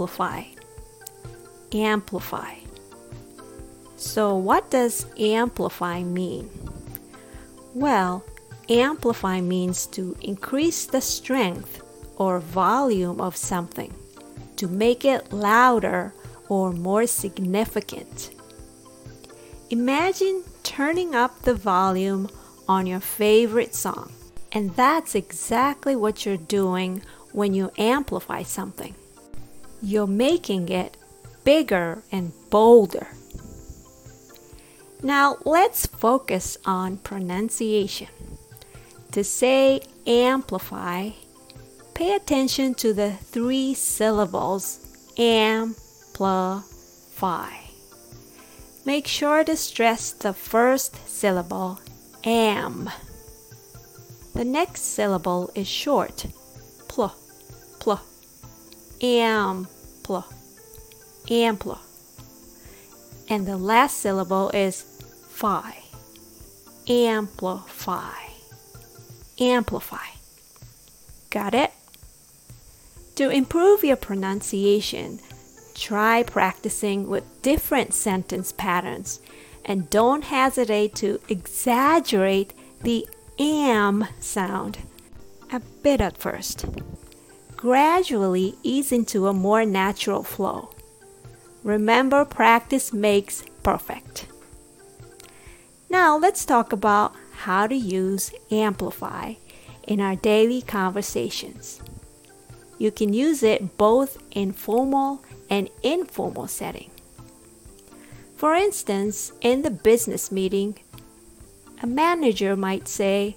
amplify. Amplify. So, what does amplify mean? Well, amplify means to increase the strength or volume of something, to make it louder or more significant. Imagine turning up the volume on your favorite song. And that's exactly what you're doing when you amplify something. You're making it bigger and bolder. Now let's focus on pronunciation. To say amplify, pay attention to the three syllables amplify. Make sure to stress the first syllable am. The next syllable is short. Pl, pl. Ampl, ampl. And the last syllable is fi. Amplify, amplify. Got it? To improve your pronunciation, try practicing with different sentence patterns and don't hesitate to exaggerate the am sound a bit at first. Gradually ease into a more natural flow. Remember, practice makes perfect. Now, let's talk about how to use Amplify in our daily conversations. You can use it both in formal and informal setting. For instance, in the business meeting, a manager might say,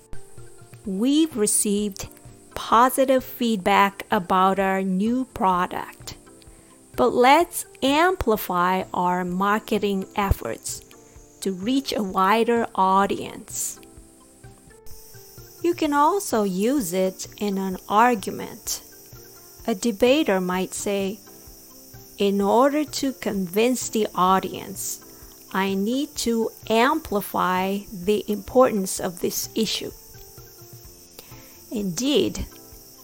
We've received positive feedback about our new product, but let's amplify our marketing efforts to reach a wider audience. You can also use it in an argument. A debater might say, In order to convince the audience, I need to amplify the importance of this issue. Indeed,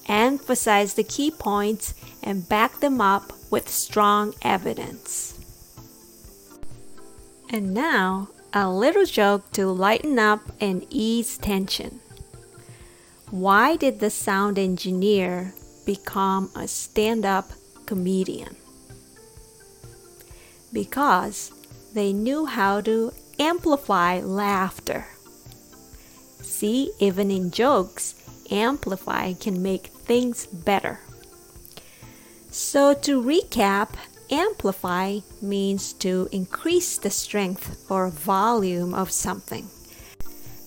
emphasize the key points and back them up with strong evidence. And now, a little joke to lighten up and ease tension. Why did the sound engineer become a stand up comedian? Because they knew how to amplify laughter. See, even in jokes, amplify can make things better. So, to recap, amplify means to increase the strength or volume of something.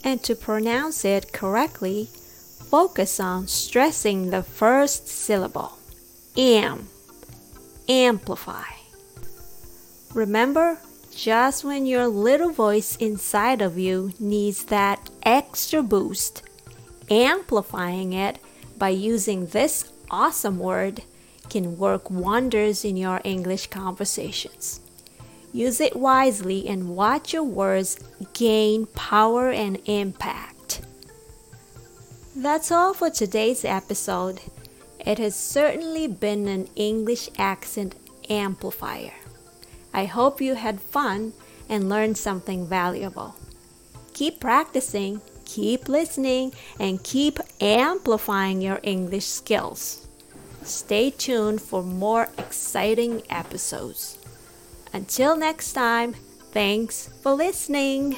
And to pronounce it correctly, focus on stressing the first syllable. Am. Amplify. Remember, just when your little voice inside of you needs that extra boost, amplifying it by using this awesome word can work wonders in your English conversations. Use it wisely and watch your words gain power and impact. That's all for today's episode. It has certainly been an English accent amplifier. I hope you had fun and learned something valuable. Keep practicing, keep listening, and keep amplifying your English skills. Stay tuned for more exciting episodes. Until next time, thanks for listening.